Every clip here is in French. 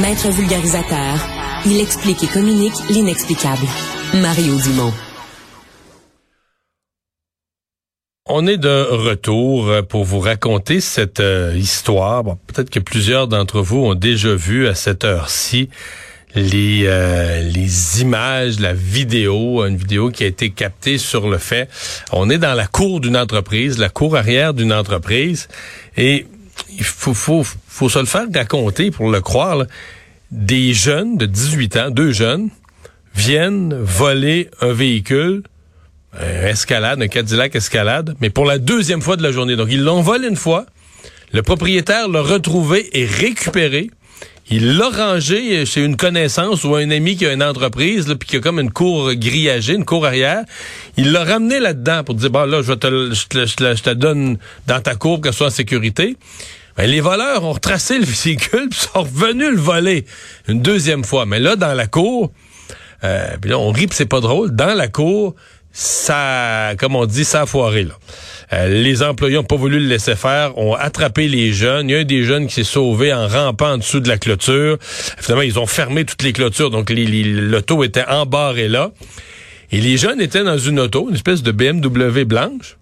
Maître vulgarisateur, il explique et communique l'inexplicable. Mario Dumont. On est de retour pour vous raconter cette euh, histoire. Peut-être que plusieurs d'entre vous ont déjà vu à cette heure-ci les, euh, les images, la vidéo, une vidéo qui a été captée sur le fait. On est dans la cour d'une entreprise, la cour arrière d'une entreprise, et il faut, faut, faut se le faire raconter pour le croire. Des jeunes de 18 ans, deux jeunes, viennent voler un véhicule, un escalade, un Cadillac escalade, mais pour la deuxième fois de la journée. Donc ils l'ont volé une fois, le propriétaire l'a retrouvé et récupéré. Il l'a rangé chez une connaissance ou un ami qui a une entreprise, puis qui a comme une cour grillagée, une cour arrière. Il l'a ramené là-dedans pour dire, bon, là, je te, je te, donne dans ta cour pour qu'elle soit en sécurité. Ben, les voleurs ont retracé le véhicule puis sont revenus le voler une deuxième fois. Mais là, dans la cour, euh, là, on rit c'est pas drôle. Dans la cour, ça, comme on dit, ça a foiré, là. Euh, les employés n'ont pas voulu le laisser faire, ont attrapé les jeunes. Il y a un des jeunes qui s'est sauvé en rampant en dessous de la clôture. Finalement, ils ont fermé toutes les clôtures, donc l'auto était embarré là. Et les jeunes étaient dans une auto, une espèce de BMW blanche.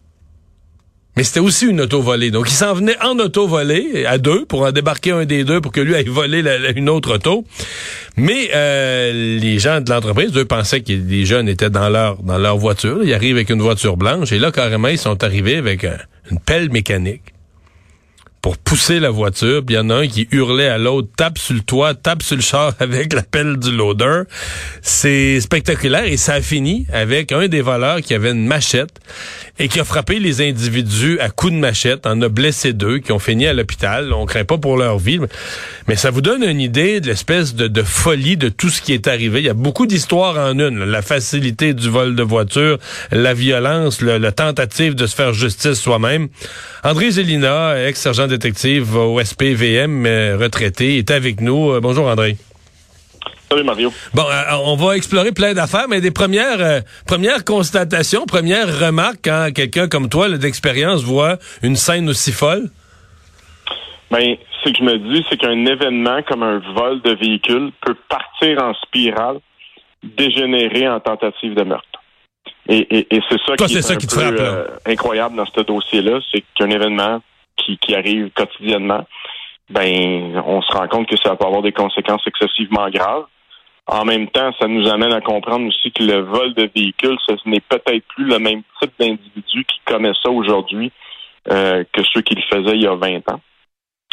Mais c'était aussi une auto volée. Donc, ils s'en venaient en auto volée, à deux, pour en débarquer un des deux pour que lui aille voler une autre auto. Mais euh, les gens de l'entreprise, eux, pensaient que les jeunes étaient dans leur dans leur voiture. Ils arrivent avec une voiture blanche. Et là, carrément, ils sont arrivés avec une pelle mécanique pour pousser la voiture. Puis il y en a un qui hurlait à l'autre, tape sur le toit, tape sur le char avec la pelle du loader. C'est spectaculaire et ça a fini avec un des voleurs qui avait une machette et qui a frappé les individus à coups de machette, en a blessé deux, qui ont fini à l'hôpital. On craint pas pour leur vie, mais ça vous donne une idée de l'espèce de, folie de tout ce qui est arrivé. Il y a beaucoup d'histoires en une. La facilité du vol de voiture, la violence, le, tentative de se faire justice soi-même. André Zélina, ex-sergent détective au SPVM, euh, retraité, est avec nous. Euh, bonjour André. Salut Mario. Bon, euh, on va explorer plein d'affaires, mais des premières premières constatations, premières remarques quand quelqu'un comme toi, d'expérience, voit une scène aussi folle? Ben, ce que je me dis, c'est qu'un événement comme un vol de véhicule peut partir en spirale, dégénérer en tentative de meurtre. Et, c'est ça qui est, un peu, incroyable dans ce dossier-là, c'est qu'un événement qui, qui arrive quotidiennement, ben, on se rend compte que ça peut avoir des conséquences excessivement graves. En même temps, ça nous amène à comprendre aussi que le vol de véhicules, ce n'est peut-être plus le même type d'individu qui commet ça aujourd'hui euh, que ceux qui le faisaient il y a 20 ans.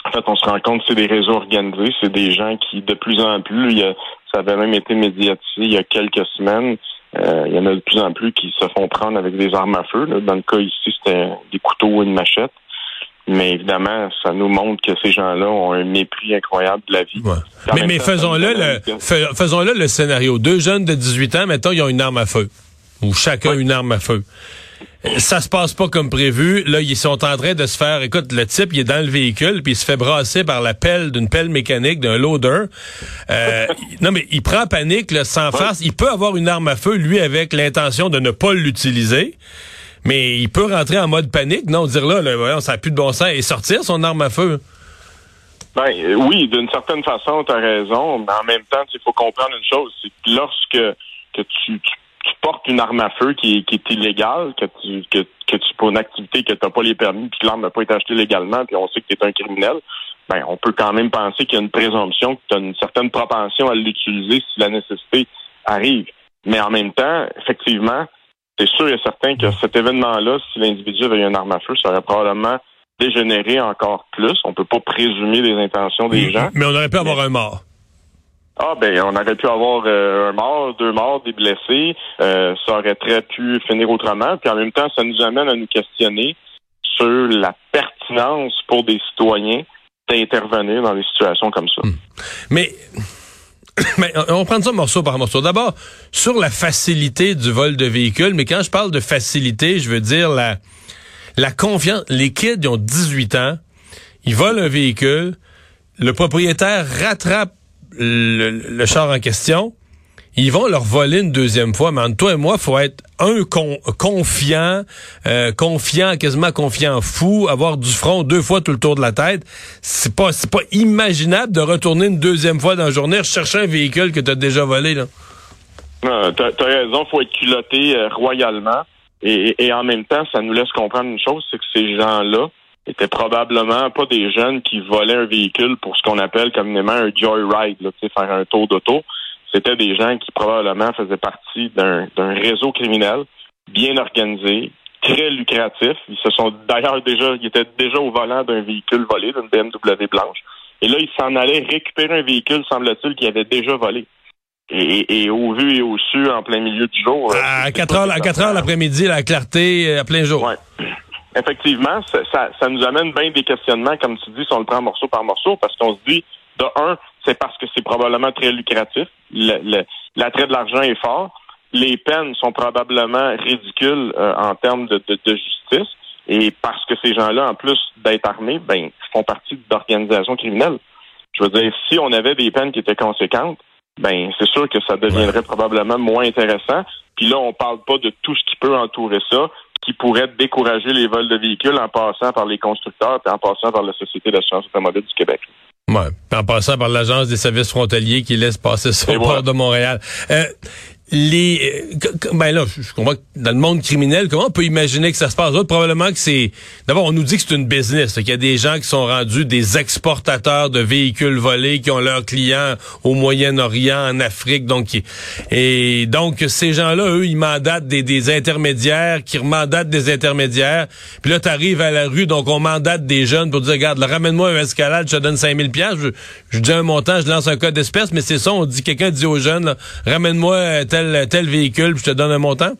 En fait, on se rend compte que c'est des réseaux organisés, c'est des gens qui, de plus en plus, il y a, ça avait même été médiatisé il y a quelques semaines, euh, il y en a de plus en plus qui se font prendre avec des armes à feu. Dans le cas ici, c'était des couteaux ou une machette. Mais évidemment, ça nous montre que ces gens-là ont un mépris incroyable de la vie. Mais, mais faisons-le le, faisons-le le scénario. Deux jeunes de 18 ans, mettons, ils ont une arme à feu. Ou chacun une arme à feu. Ça se passe pas comme prévu. Là, ils sont en train de se faire. Écoute, le type, il est dans le véhicule, puis il se fait brasser par la pelle d'une pelle mécanique, d'un loader. Euh, non, mais il prend panique, là, sans face. Il peut avoir une arme à feu, lui, avec l'intention de ne pas l'utiliser. Mais il peut rentrer en mode panique, non? Dire là, là ça n'a plus de bon sens et sortir son arme à feu. Ben euh, oui, d'une certaine façon, tu as raison, mais en même temps, il faut comprendre une chose, c'est que lorsque que tu, portes une arme à feu qui, est illégale, que tu que, que tu pour une activité que tu n'as pas les permis, puis que l'arme n'a pas été achetée légalement, puis on sait que tu es un criminel, ben on peut quand même penser qu'il y a une présomption, que tu as une certaine propension à l'utiliser si la nécessité arrive. Mais en même temps, effectivement, c'est sûr et certain que cet événement-là, si l'individu avait une arme à feu, ça aurait probablement dégénéré encore plus. On peut pas présumer les intentions des gens. Mais on aurait pu avoir un mort. Ah ben, on aurait pu avoir euh, un mort, deux morts, des blessés. Euh, ça aurait très pu finir autrement. Puis en même temps, ça nous amène à nous questionner sur la pertinence pour des citoyens d'intervenir dans des situations comme ça. Hmm. Mais mais on prend ça morceau par morceau. D'abord, sur la facilité du vol de véhicules, mais quand je parle de facilité, je veux dire la, la confiance. Les kids, ils ont 18 ans, ils volent un véhicule, le propriétaire rattrape le, char en question, ils vont leur voler une deuxième fois. Mais entre toi et moi, faut être un confiant, euh, confiant, quasiment confiant fou, avoir du front deux fois tout le tour de la tête. C'est pas, c'est pas imaginable de retourner une deuxième fois dans la journée chercher un véhicule que tu as déjà volé, là. Non, t'as, as raison, faut être culotté euh, royalement. Et, et, en même temps, ça nous laisse comprendre une chose, c'est que ces gens-là étaient probablement pas des jeunes qui volaient un véhicule pour ce qu'on appelle communément un joyride, là, faire un tour d'auto. C'était des gens qui probablement faisaient partie d'un, réseau criminel bien organisé, très lucratif. Ils se sont d'ailleurs déjà, ils étaient déjà au volant d'un véhicule volé, d'une BMW blanche. Et là, ils s'en allaient récupérer un véhicule, semble-t-il, qu'ils avaient déjà volé. Et, au vu et au su, en plein milieu du jour. Euh, à 4 heures, à 4 heures l'après-midi, la clarté, euh, à plein jour. Ouais. Effectivement, ça, ça, nous amène bien des questionnements, comme tu dis, si on le prend morceau par morceau, parce qu'on se dit, de un, c'est parce que c'est probablement très lucratif. L'attrait de l'argent est fort. Les peines sont probablement ridicules euh, en termes de, de, justice. Et parce que ces gens-là, en plus d'être armés, ben, font partie d'organisations criminelles. Je veux dire, si on avait des peines qui étaient conséquentes, ben c'est sûr que ça deviendrait probablement moins intéressant. Puis là, on parle pas de tout ce qui peut entourer ça, qui pourrait décourager les vols de véhicules en passant par les constructeurs et en passant par la Société d'assurance automobile du Québec. Ouais, en passant par l'Agence des services frontaliers qui laisse passer ça au port de Montréal. Euh, les euh, ben là je comprends que dans le monde criminel comment on peut imaginer que ça se passe? Probablement que c'est d'abord on nous dit que c'est une business qu'il y a des gens qui sont rendus des exportateurs de véhicules volés qui ont leurs clients au Moyen-Orient en Afrique donc et donc ces gens-là eux ils mandatent des, des intermédiaires qui remandatent des intermédiaires puis là tu arrives à la rue donc on mandate des jeunes pour dire regarde ramène-moi un escalade je te donne 5000 pièces je, je dis un montant je lance un code d'espèce mais c'est ça on dit quelqu'un dit aux jeunes ramène-moi tel, véhicule, puis je te donne un montant?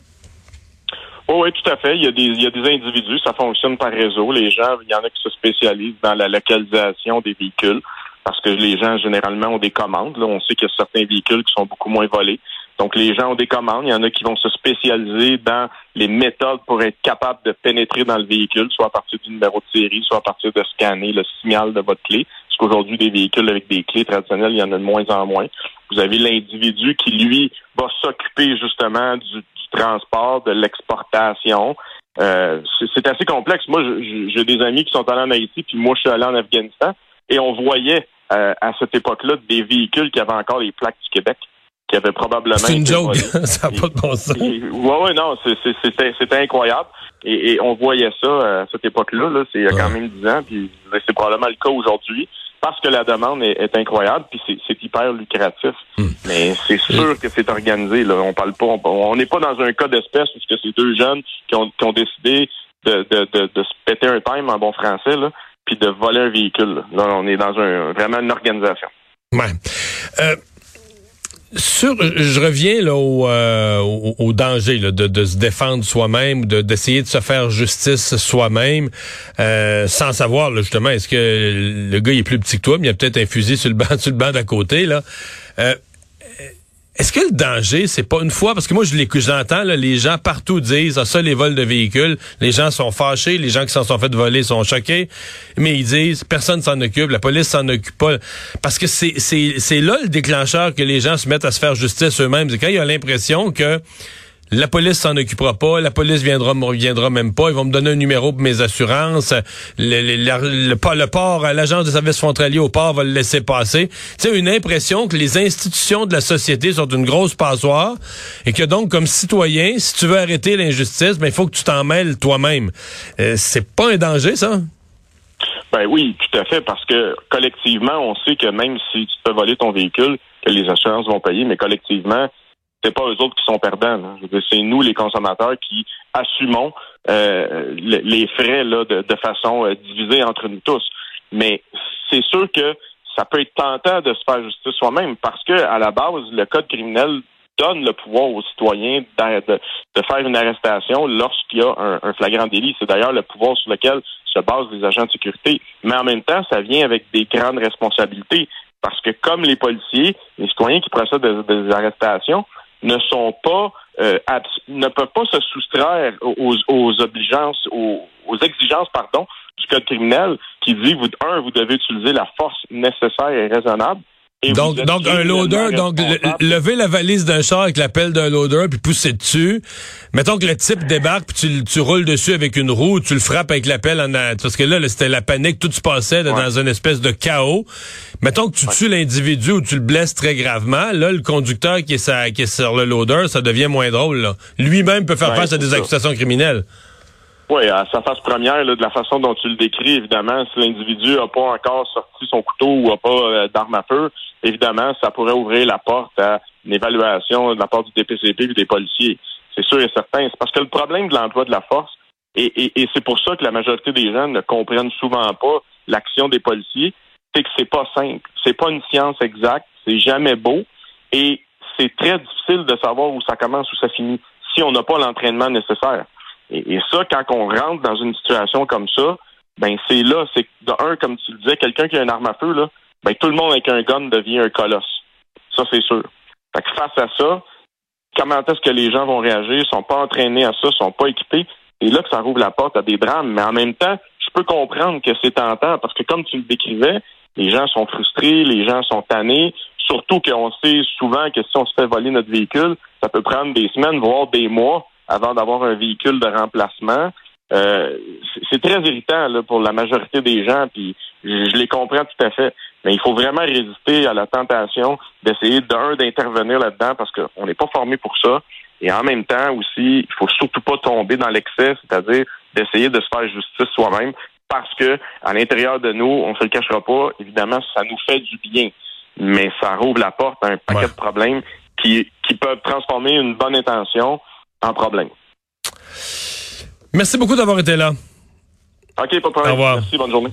oui, tout à fait. Il y, a des, il y a des individus, ça fonctionne par réseau. Les gens, il y en a qui se spécialisent dans la localisation des véhicules parce que les gens, généralement, ont des commandes. Là, on sait qu'il y a certains véhicules qui sont beaucoup moins volés. Donc, les gens ont des commandes. Il y en a qui vont se spécialiser dans les méthodes pour être capables de pénétrer dans le véhicule, soit à partir du numéro de série, soit à partir de scanner le signal de votre clé. Qu'aujourd'hui, des véhicules avec des clés traditionnelles, il y en a de moins en moins. Vous avez l'individu qui, lui, va s'occuper justement du, transport, de l'exportation. Euh, c'est assez complexe. Moi, j'ai des amis qui sont allés en Haïti, puis moi, je suis allé en Afghanistan, et on voyait euh, à cette époque-là des véhicules qui avaient encore les plaques du Québec qui avaient probablement. C'est une joke, ça n'a pas de bon sens. Oui, ouais, non, c'était incroyable. Et, on voyait ça euh, à cette époque-là, là, c'est il y a quand même dix ans, puis c'est probablement le cas aujourd'hui parce que la demande est, incroyable, puis c'est hyper lucratif. Hmm. Mais c'est sûr que c'est organisé. Là. On parle pas, on n'est pas dans un cas d'espèce où c'est deux jeunes qui ont, qui ont décidé de, de, de, de, se péter un time en bon français, là, puis de voler un véhicule. Là, on est dans un vraiment une organisation. Ouais. Euh, sur, je reviens là au, euh, au, danger de, de, se défendre soi-même, de d'essayer de se faire justice soi-même, euh, sans savoir justement est-ce que le gars est plus petit que toi, mais il a peut-être un fusil sur le banc, sur le banc d'à côté là. Euh, est-ce que le danger, c'est pas une fois, parce que moi je j'entends, les gens partout disent, ah, ça les vols de véhicules, les gens sont fâchés, les gens qui s'en sont fait voler sont choqués, mais ils disent, personne s'en occupe, la police s'en occupe pas, parce que c'est là le déclencheur que les gens se mettent à se faire justice eux-mêmes, c'est quand il a l'impression que la police s'en occupera pas, la police viendra viendra même pas, ils vont me donner un numéro pour mes assurances, le, le, le, port, l'agence de services frontaliers au port va le laisser passer. Sais, une impression que les institutions de la société sont une grosse passoire et que donc, comme citoyen, si tu veux arrêter l'injustice, ben, il faut que tu t'en mêles toi-même. Euh, c'est pas un danger, ça? Ben oui, tout à fait, parce que collectivement, on sait que même si tu peux voler ton véhicule, que les assurances vont payer, mais collectivement, c'est pas eux autres qui sont perdants. C'est nous, les consommateurs, qui assumons euh, les frais là, de, façon euh, divisée entre nous tous. Mais c'est sûr que ça peut être tentant de se faire justice soi-même parce que à la base, le code criminel donne le pouvoir aux citoyens de, faire une arrestation lorsqu'il y a un, un flagrant délit. C'est d'ailleurs le pouvoir sur lequel se basent les agents de sécurité. Mais en même temps, ça vient avec des grandes responsabilités. Parce que comme les policiers, les citoyens qui procèdent des arrestations, ne sont pas euh, ne peuvent pas se soustraire aux, aux obligeances, aux, exigences, pardon, du code criminel qui dit vous un, vous devez utiliser la force nécessaire et raisonnable. Donc, donc un loader, donc lever la valise d'un char avec l'appel d'un loader puis pousser dessus. Mettons que le type débarque puis tu, tu roules dessus avec une roue, tu le frappes avec l'appel en parce que là, c'était la panique, tout se passait dans une espèce de chaos. Mettons que tu tues l'individu ou tu le blesses très gravement, là le conducteur qui est, qui est sur le loader, ça devient moins drôle. Lui-même peut faire face à des accusations criminelles. Oui, à sa face première, de la façon dont tu le décris, évidemment, si l'individu n'a pas encore sorti son couteau ou n'a pas euh, d'arme à feu, évidemment, ça pourrait ouvrir la porte à une évaluation de la part du DPCP et des policiers. C'est sûr et certain. C'est parce que le problème de l'emploi de la force, et, c'est pour ça que la majorité des gens ne comprennent souvent pas l'action des policiers, c'est que c'est pas simple. C'est pas une science exacte. C'est jamais beau. Et c'est très difficile de savoir où ça commence, où ça finit, si on n'a pas l'entraînement nécessaire. Et, ça, quand on rentre dans une situation comme ça, ben c'est là, c'est de un, comme tu le disais, quelqu'un qui a une arme à feu, là, ben tout le monde avec un gun devient un colosse. Ça, c'est sûr. Fait que face à ça, comment est-ce que les gens vont réagir? Ils sont pas entraînés à ça, ils sont pas équipés. Et là que ça rouvre la porte à des drames. Mais en même temps, je peux comprendre que c'est tentant parce que comme tu le décrivais, les gens sont frustrés, les gens sont tannés. Surtout qu'on sait souvent que si on se fait voler notre véhicule, ça peut prendre des semaines, voire des mois avant d'avoir un véhicule de remplacement. Euh, c'est très irritant là, pour la majorité des gens, puis je, les comprends tout à fait. Mais il faut vraiment résister à la tentation d'essayer d'un d'intervenir là-dedans parce qu'on n'est pas formé pour ça. Et en même temps aussi, il faut surtout pas tomber dans l'excès, c'est-à-dire d'essayer de se faire justice soi-même, parce que à l'intérieur de nous, on se le cachera pas, évidemment, ça nous fait du bien, mais ça rouvre la porte à un paquet de problèmes qui, qui peuvent transformer une bonne intention en problème. Merci beaucoup d'avoir été là. OK, pas de problème. Au revoir. Merci, bonne journée.